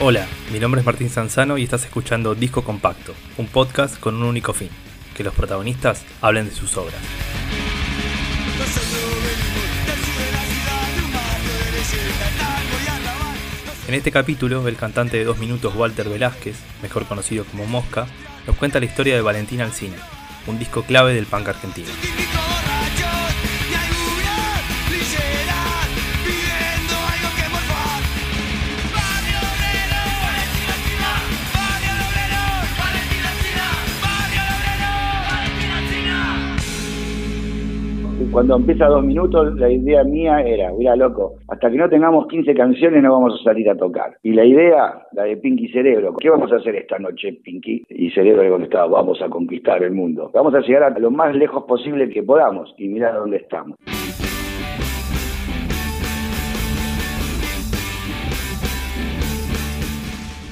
Hola, mi nombre es Martín Sanzano y estás escuchando Disco Compacto, un podcast con un único fin, que los protagonistas hablen de sus obras. En este capítulo, el cantante de dos minutos Walter Velázquez, mejor conocido como Mosca, nos cuenta la historia de Valentina Alcina, un disco clave del punk argentino. Cuando empieza dos minutos, la idea mía era, mira loco, hasta que no tengamos 15 canciones no vamos a salir a tocar. Y la idea, la de Pinky Cerebro, ¿qué vamos a hacer esta noche, Pinky? Y Cerebro le contestaba, vamos a conquistar el mundo. Vamos a llegar a lo más lejos posible que podamos y mirar dónde estamos.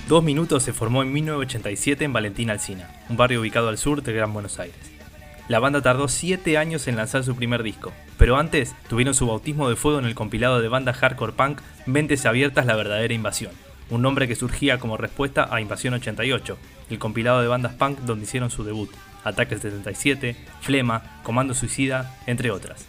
Dos Minutos se formó en 1987 en Valentín Alcina, un barrio ubicado al sur de Gran Buenos Aires. La banda tardó 7 años en lanzar su primer disco, pero antes tuvieron su bautismo de fuego en el compilado de banda hardcore punk Mentes Abiertas La Verdadera Invasión, un nombre que surgía como respuesta a Invasión 88, el compilado de bandas punk donde hicieron su debut, Ataque 77, Flema, Comando Suicida, entre otras.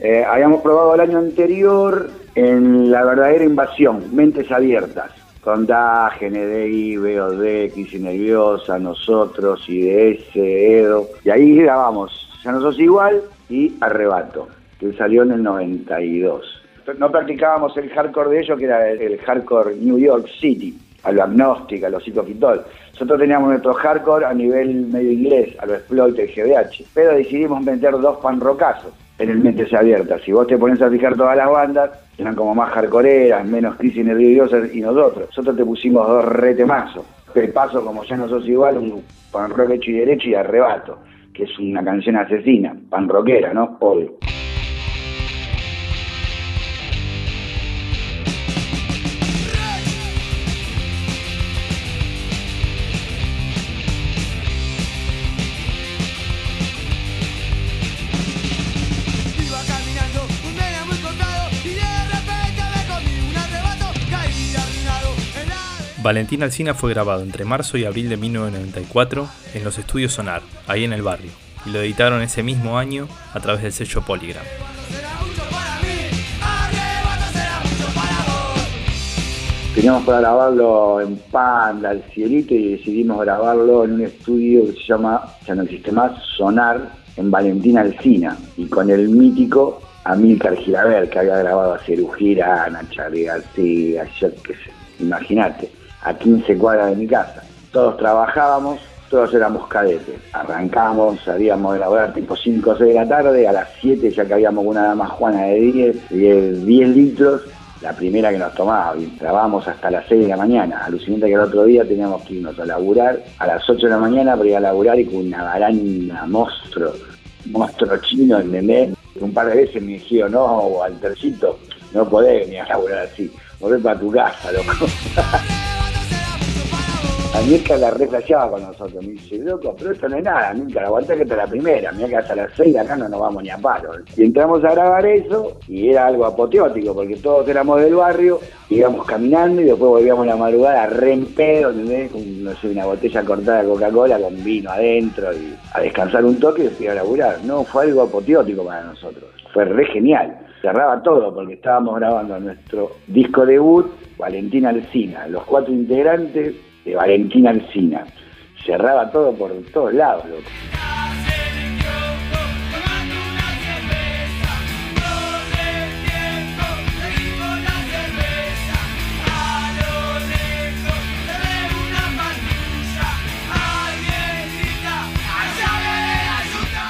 Eh, habíamos probado el año anterior en La Verdadera Invasión, Mentes Abiertas con DA, GNDI, BOD, Crisis Nerviosa, nosotros, IDS, Edo. Y ahí grabamos Ya no sos igual y Arrebato, que salió en el 92. No practicábamos el hardcore de ellos, que era el, hardcore New York City, a lo agnóstica, a lo psicofitol. Nosotros teníamos nuestro hardcore a nivel medio inglés, a lo exploit, el GBH. Pero decidimos meter dos panrocazos en el Mentes Abiertas. Si vos te pones a fijar todas las bandas, eran como más hardcoreeras, menos crisis nerviosas y nosotros. Nosotros te pusimos dos retemazos. paso como ya no sos igual, un pan rock hecho y derecho y arrebato, que es una canción asesina, pan rockera, ¿no? Obvio. Valentín Alcina fue grabado entre marzo y abril de 1994 en los estudios Sonar, ahí en el barrio, y lo editaron ese mismo año a través del sello Polygram. Teníamos para grabarlo en Panda, al cielito, y decidimos grabarlo en un estudio que se llama, ya no existe más, Sonar, en Valentín Alcina, y con el mítico Amílcar Giraber, que había grabado a Cerú Girana, Charlie García, yo qué sé, imagínate a 15 cuadras de mi casa. Todos trabajábamos, todos éramos cadetes. Arrancábamos, salíamos de laborar tipo 5 o 6 de la tarde, a las 7 ya que habíamos una dama Juana de 10, 10, 10 litros, la primera que nos tomaba, y trabábamos hasta las 6 de la mañana. Alucinante que el otro día teníamos que irnos a laburar a las 8 de la mañana para ir a laburar y con una baranda monstruo, monstruo chino, ¿entendés? Un par de veces me dijeron, no, Altercito, no podés venir a laburar así, volver para tu casa, loco. Mirka la reflejaba con nosotros. Me dice, loco, pero esto no es nada, nunca aguanté que está la primera. Mira que hasta las seis acá no nos vamos ni a paro. Y entramos a grabar eso y era algo apoteótico porque todos éramos del barrio, íbamos caminando y después volvíamos la madrugada re en pedo. Con, no sé, una botella cortada de Coca-Cola con vino adentro y a descansar un toque y después a laburar. No, fue algo apoteótico para nosotros. Fue re genial. Cerraba todo porque estábamos grabando nuestro disco debut, Valentina Alcina, los cuatro integrantes de Valentina Alcina. Cerraba todo por todos lados, loco.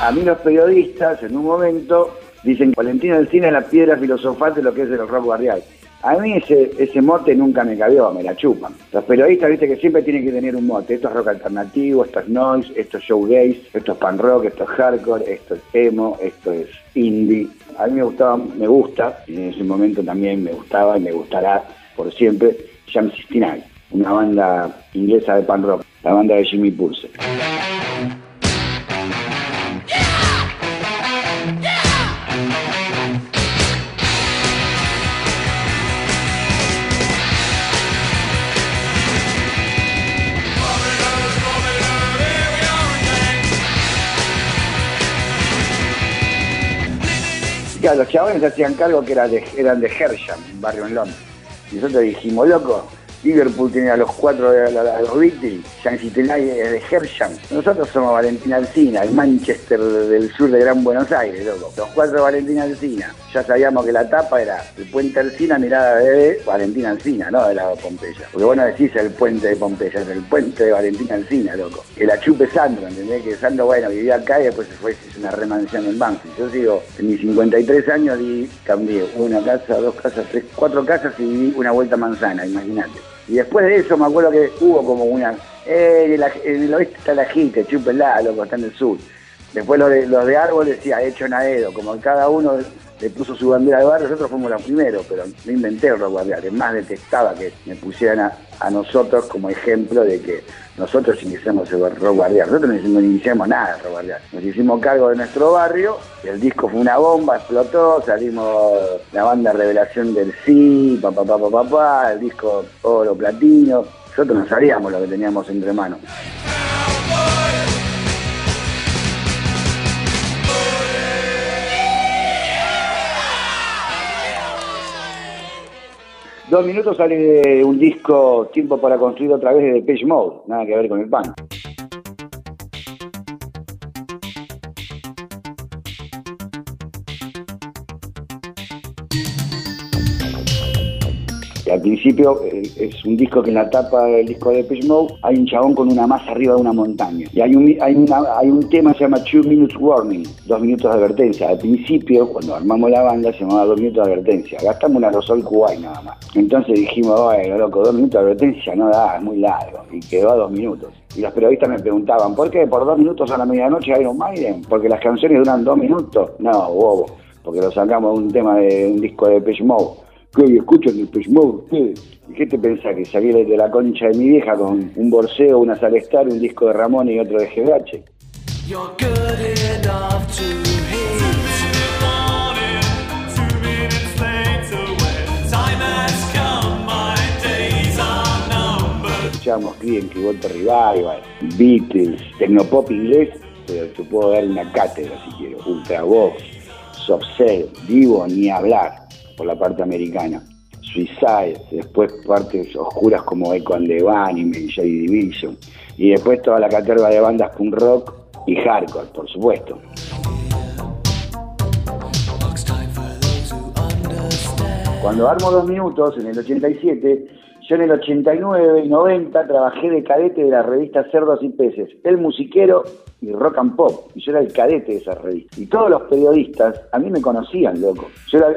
A mí los periodistas en un momento dicen Valentina Alcina es la piedra filosofal de lo que es el rock barrial. A mí ese, ese mote nunca me cabió, me la chupan. Los periodistas, viste que siempre tienen que tener un mote. Esto es rock alternativo, esto es noise, esto es showgaze, esto es pan rock, esto es hardcore, esto es emo, esto es indie. A mí me gustaba, me gusta, y en ese momento también me gustaba y me gustará por siempre, Jam 69, una banda inglesa de pan rock, la banda de Jimmy Pulse. Claro, los chavales hacían cargo que eran de, eran de Hersham, un barrio en Londres. Y nosotros dijimos, loco, Liverpool tiene a los cuatro de los Beatles, Citinay es de Hersham. Nosotros somos Valentina Alcina, el Manchester del sur de Gran Buenos Aires, loco. Los cuatro de Valentina Alcina. Ya sabíamos que la tapa era el puente Alcina mirada de Valentina Alcina, no de la Pompeya. Porque vos no decís el puente de Pompeya, es el puente de Valentina Alcina, loco. Que la chupe Sandro, ¿entendés? Que Sandro, bueno, vivía acá y después se fue, hizo una remansión en Banfield. Yo digo, en mis 53 años y cambié una casa, dos casas, tres, cuatro casas y viví una vuelta manzana, imagínate. Y después de eso me acuerdo que hubo como una... Eh, en, el oeste está la gente, chúpenla, loco, está en el sur. Después los de, los de árbol decía, hecho Naedo, como cada uno le puso su bandera de barrio, nosotros fuimos los primeros, pero no inventé el rock guardián, es más detestaba que me pusieran a, nosotros como ejemplo de que nosotros iniciamos el rock guardián, nosotros no iniciamos nada de rock guardián, nos hicimos cargo de nuestro barrio, el disco fue una bomba, explotó, salimos la banda Revelación del Sí, papá, papá, papá, el disco oro, platino, nosotros no sabíamos lo que teníamos entre manos. Dos minutos sale un disco Tiempo para construir otra vez de Page Mode, nada que ver con el pan. Al principio eh, es un disco que en la tapa del disco de Depeche Mode hay un chabón con una masa arriba de una montaña. Y hay un, hay, hay un tema que se llama Two Minutes Warning, dos minutos de advertencia. Al principio, cuando armamos la banda, se llamaba dos minutos de advertencia. Gastamos una Rosol Kuwait nada más. Entonces dijimos, bueno, loco, dos minutos de advertencia no da, es muy largo. Y quedó a dos minutos. Y los periodistas me preguntaban, ¿por qué por dos minutos a la medianoche Iron Maiden? Porque las canciones duran dos minutos. No, bobo, porque lo sacamos de un tema de un disco de Depeche Mode que escuchan el Mode ustedes. ¿Y qué te pensás? Que salí de la concha de mi vieja con un borseo, una Salestar, un disco de Ramón y otro de GBH. Escuchábamos Client, Walter Revival, Beatles, Tecnopop inglés, pero te puedo dar una cátedra si quiero. Ultravox, Soft Cell, Vivo, ni hablar por la parte americana. Suicide, después partes oscuras como Echo and the Bunnymen, J Division, y después toda la caterva de bandas punk rock y hardcore, por supuesto. Cuando armo dos minutos, en el 87, yo en el 89 y 90 trabajé de cadete de la revista Cerdos y Peces, El Musiquero y Rock and Pop. Y yo era el cadete de esa revista. Y todos los periodistas a mí me conocían, loco. Yo era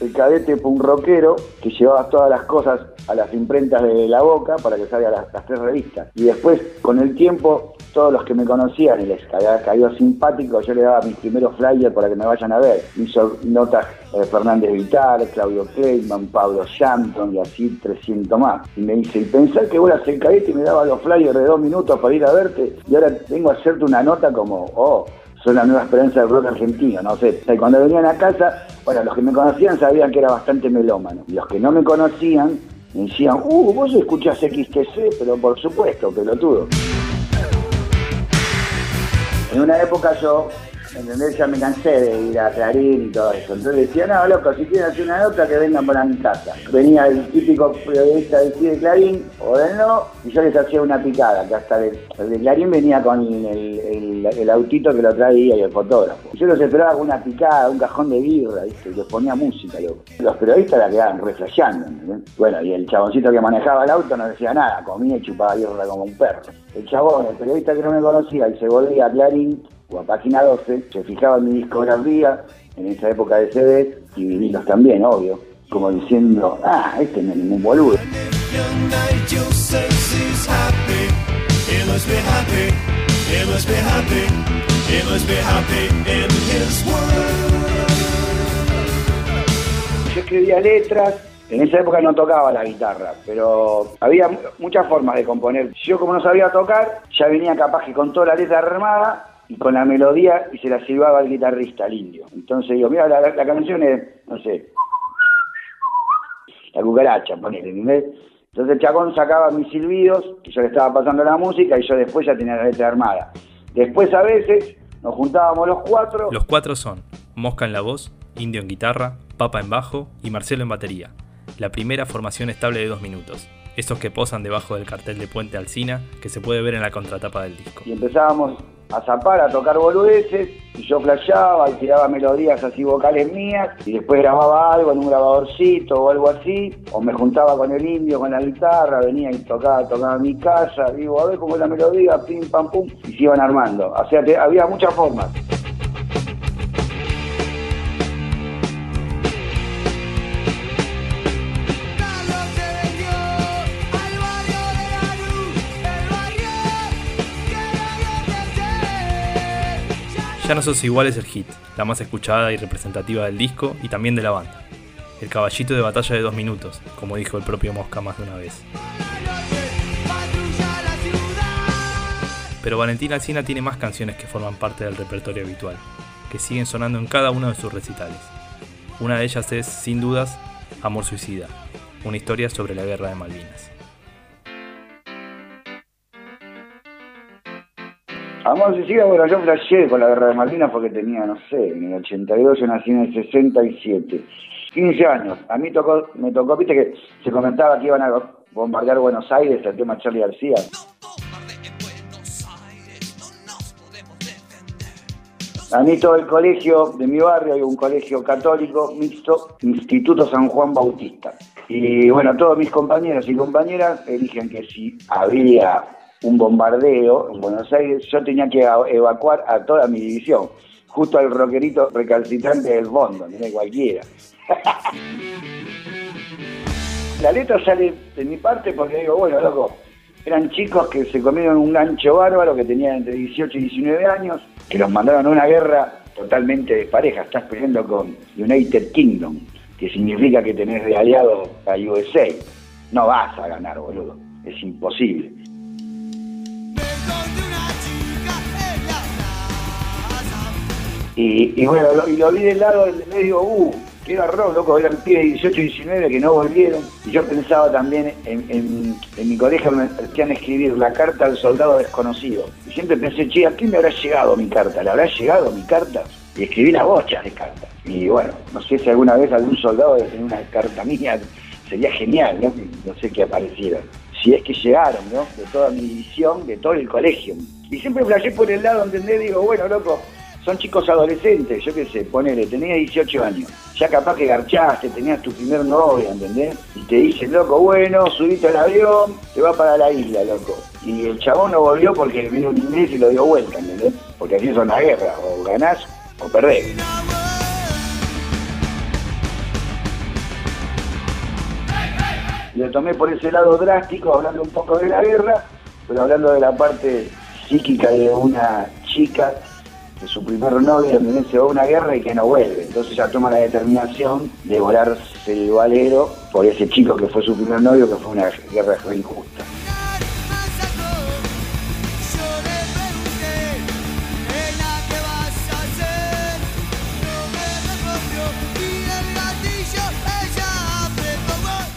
el cadete un rockero que llevaba todas las cosas a las imprentas de la boca para que salgan las, las tres revistas. Y después, con el tiempo, todos los que me conocían y les cayó simpático, yo le daba mis primeros flyers para que me vayan a ver. Hizo notas eh, Fernández Vital, Claudio Kleiman, Pablo Shanton y así 300 más. Y me dice, y pensar que vos eras el cadete y me daba los flyers de dos minutos para ir a verte y ahora vengo a hacerte una nota como, oh, soy la nueva esperanza del rock argentino, no sé. Y cuando venían a casa, bueno, los que me conocían sabían que era bastante melómano. Y los que no me conocían me decían, uh, vos escuchás XTC, pero por supuesto, pelotudo. En una época yo ¿entendés? Ya me cansé de ir a Clarín y todo eso. Entonces decía, no, loco, si quieren hacer una nota, que vengan para mi casa. Venía el típico periodista del de Clarín o del no, y yo les hacía una picada, que hasta el, de Clarín venía con el, autito que lo traía y el fotógrafo. yo los esperaba con una picada, un cajón de birra. Y les ponía música, loco. Los periodistas la quedaban reflejando, Bueno, y el chaboncito que manejaba el auto no decía nada, comía y chupaba birra como un perro. El chabón, el periodista que no me conocía, y se volvía a Clarín, o a página 12, se fijaba en mi discografía, en esa época de CD, y vinilos también, obvio, como diciendo, ah, este no es ningún boludo. Yo escribía letras, en esa época no tocaba la guitarra, pero había muchas formas de componer. Yo como no sabía tocar, ya venía capaz que con toda la letra armada y con la melodía y se la silbaba al guitarrista, al indio. Entonces digo, mira, la, canción es, no sé, la cucaracha, ponele, ¿entendés? Entonces el chacón sacaba mis silbidos, que yo le estaba pasando la música y yo después ya tenía la letra armada. Después a veces nos juntábamos los cuatro. Los cuatro son Mosca en la voz, Indio en guitarra, Papa en bajo y Marcelo en batería. La primera formación estable de dos minutos. Estos que posan debajo del cartel de Puente Alcina que se puede ver en la contratapa del disco. Y empezábamos a zapar, a tocar boludeces, y yo flasheaba y tiraba melodías así vocales mías, y después grababa algo en un grabadorcito o algo así, o me juntaba con el indio con la guitarra, venía y tocaba, tocaba mi casa, digo, a ver cómo es la melodía, pim, pam, pum, y se iban armando. O sea, había muchas formas. Ya no sos igual es el hit, la más escuchada y representativa del disco y también de la banda. El caballito de batalla de dos minutos, como dijo el propio Mosca más de una vez. Pero Valentina Alcina tiene más canciones que forman parte del repertorio habitual, que siguen sonando en cada uno de sus recitales. Una de ellas es, sin dudas, Amor Suicida, una historia sobre la guerra de Malvinas. Amor Suicida, bueno, yo flasheé con la guerra de Malvinas porque tenía, no sé, en el 82, yo nací en el 67. 15 años. A mí tocó, me tocó, viste que se comentaba que iban a bombardear Buenos Aires, el tema Charlie García. A mí todo el colegio de mi barrio, hay un colegio católico mixto, Instituto San Juan Bautista. Y bueno, todos mis compañeros y compañeras eligen que si había un bombardeo en Buenos Aires, yo tenía que evacuar a toda mi división, justo al roquerito recalcitrante del fondo, no cualquiera. La letra sale de mi parte porque digo, bueno, loco, eran chicos que se comieron un gancho bárbaro que tenían entre 18 y 19 años, que los mandaron a una guerra totalmente despareja. Estás peleando con United Kingdom, que significa que tenés de aliado a USA. No vas a ganar, boludo. Es imposible. Y, bueno, lo, y lo vi del lado del medio, uh, qué garrón, loco, eran pibes de 18 y 19 que no volvieron. Y yo pensaba también en, mi colegio me hacían escribir la carta al soldado desconocido. Y siempre pensé, che, ¿a quién me habrá llegado mi carta? ¿Le habrá llegado mi carta? Y escribí las bochas de carta. Y bueno, no sé si alguna vez algún soldado de tener una carta mía, sería genial, ¿no? No sé qué apareciera. Si es que llegaron, ¿no? De toda mi división, de todo el colegio. Y siempre flashé por el lado, ¿entendés? Digo, bueno, loco, son chicos adolescentes, yo qué sé, ponele, tenía 18 años, ya capaz que garchaste, tenías tu primer novia, ¿entendés? Y te dicen, loco, bueno, subiste al avión, te va para la isla, loco. Y el chabón no volvió porque vino un inglés y lo dio vuelta, ¿entendés? Porque así son la guerra, o ganás o perdés. Lo tomé por ese lado drástico, hablando un poco de la guerra, pero hablando de la parte psíquica de una chica que su primer novio también se va a una guerra y que no vuelve. Entonces ella toma la determinación de volarse el valero por ese chico que fue su primer novio, que fue una guerra injusta.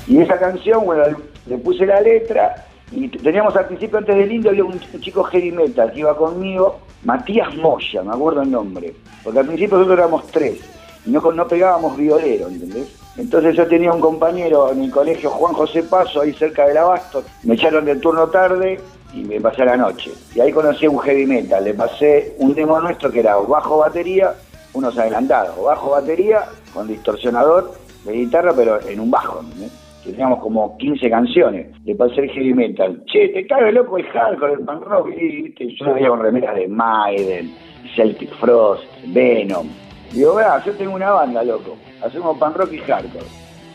Y esa canción, bueno, le puse la letra y teníamos al principio, antes del indio, había un, chico heavy metal que iba conmigo, Matías Moya, me acuerdo el nombre. Porque al principio nosotros éramos tres y no, no pegábamos violero, ¿entendés? Entonces yo tenía un compañero en el colegio, Juan José Paso, ahí cerca del Abasto. Me echaron del turno tarde y me pasé la noche. Y ahí conocí un heavy metal. Le pasé un demo nuestro que era bajo batería, unos adelantados, bajo batería con distorsionador de guitarra, pero en un bajo. ¿entendés? Teníamos como 15 canciones de pasar heavy metal. Che, te cabe loco el hardcore, el punk rock. Y, yo veía con remeras de Maiden, Celtic Frost, Venom. Digo, vea, yo tengo una banda, loco. Hacemos punk rock y hardcore.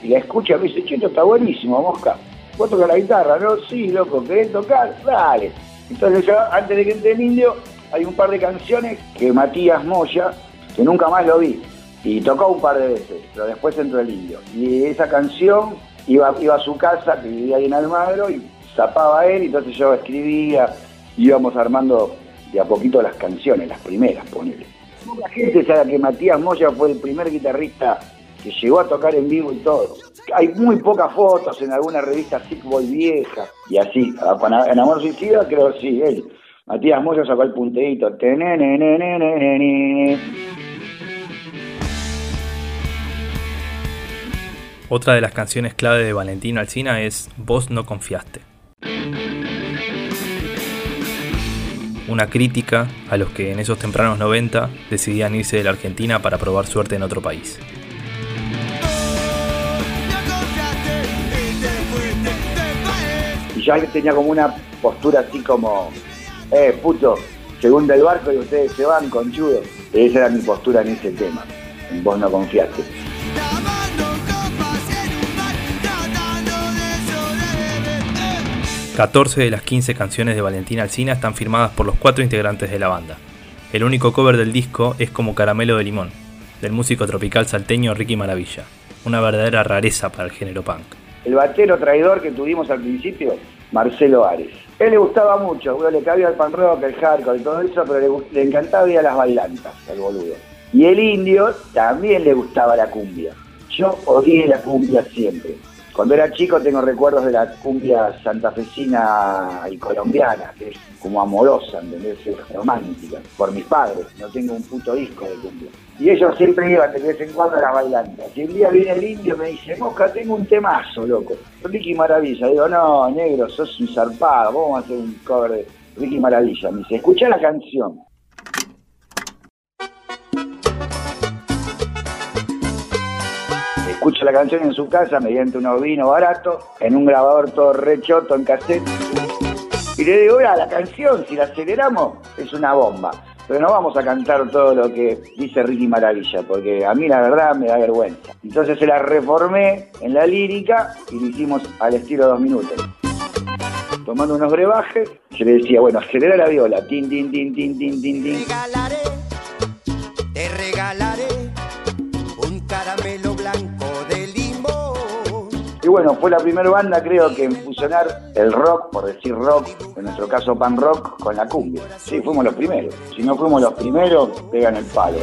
Y la escucha me dice, che, esto está buenísimo, mosca. ¿Vos tocas la guitarra? No, sí, loco, ¿querés tocar? Dale. Entonces yo, antes de que entre el indio, hay un par de canciones que Matías Moya, que nunca más lo vi, y tocó un par de veces, pero después entró el indio. Y esa canción iba, iba a su casa, que vivía ahí en Almagro, y zapaba él, y entonces yo escribía, íbamos armando de a poquito las canciones, las primeras, ponele. La gente sabe que Matías Moya fue el primer guitarrista que llegó a tocar en vivo y todo. Hay muy pocas fotos en alguna revista Sick Boy vieja y así. En Amor Suicida creo sí, él. Matías Moya sacó el punteíto. Otra de las canciones clave de Valentino Alcina es Vos no confiaste. Una crítica a los que en esos tempranos 90 decidían irse de la Argentina para probar suerte en otro país. Y yo tenía como una postura así como, eh, puto, según el barco y ustedes se van, con chudo. Esa era mi postura en ese tema. Vos no confiaste. 14 de las 15 canciones de Valentina Alcina están firmadas por los cuatro integrantes de la banda. El único cover del disco es como Caramelo de Limón, del músico tropical salteño Ricky Maravilla, una verdadera rareza para el género punk. El batero traidor que tuvimos al principio, Marcelo Ares. Él le gustaba mucho, le cabía el pan rock, el hardcore y todo eso, pero le, le encantaba ir a las bailantas, el boludo. Y el indio también le gustaba la cumbia. Yo odié la cumbia siempre. Cuando era chico tengo recuerdos de la cumbia santafesina y colombiana, que es como amorosa, ¿entendés? Es romántica, por mis padres. No tengo un puto disco de cumbia. Y ellos siempre iban de vez en cuando a las bailantas. Y un día viene el indio y me dice, Mosca, tengo un temazo, loco. Ricky Maravilla. Digo, no, negro, sos un zarpado, vamos a hacer un cover de Ricky Maravilla. Me dice, escucha la canción. Escucha la canción en su casa mediante un vino barato, en un grabador todo rechoto en cassette. Y le digo, mira, la canción, si la aceleramos, es una bomba. Pero no vamos a cantar todo lo que dice Ricky Maravilla, porque a mí la verdad me da vergüenza. Entonces se la reformé en la lírica y lo hicimos al estilo dos minutos. Tomando unos brebajes, se le decía, bueno, acelera la viola, tin, tin, tin. te regalaré y bueno, fue la primera banda creo que en fusionar el rock, por decir rock, en nuestro caso pan rock, con la cumbia. Sí, fuimos los primeros. Si no fuimos los primeros, pegan el palo.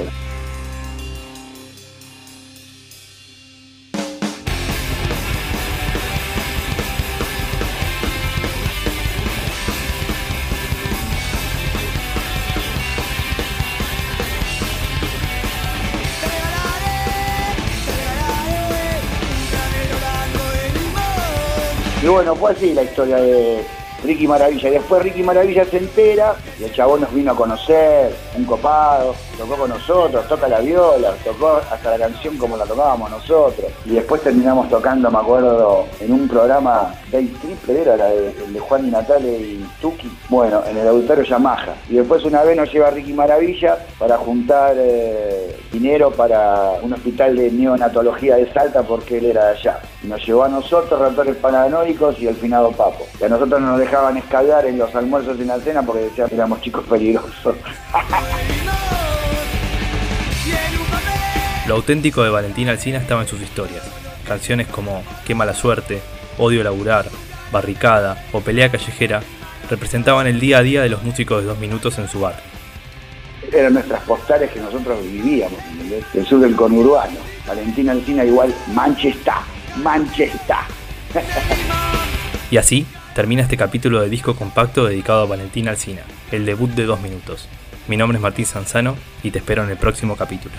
Bueno, fue así la historia de Ricky Maravilla. Después Ricky Maravilla se entera y el chabón nos vino a conocer, un copado, tocó con nosotros, toca la viola, tocó hasta la canción como la tocábamos nosotros. Y después terminamos tocando, me acuerdo, en un programa Day Triple, era de, el de Juan y Natale y Tuki, bueno, en el auditorio Yamaha. Y después una vez nos lleva Ricky Maravilla para juntar eh, dinero para un hospital de neonatología de Salta porque él era de allá. Nos llevó a nosotros, ratones paranoicos y el finado Papo. Y a nosotros nos dejaban escalar en los almuerzos y en la cena porque decían que éramos chicos peligrosos. Lo auténtico de Valentín Alcina estaba en sus historias. Canciones como Qué mala suerte, Odio laburar, Barricada o Pelea callejera representaban el día a día de los músicos de dos minutos en su barrio. Eran nuestras postales que nosotros vivíamos, El sur del conurbano. Valentín Alcina igual Manchester, Manchester. y así termina este capítulo de disco compacto dedicado a Valentín Alcina, el debut de dos minutos. Mi nombre es Martín Sanzano y te espero en el próximo capítulo.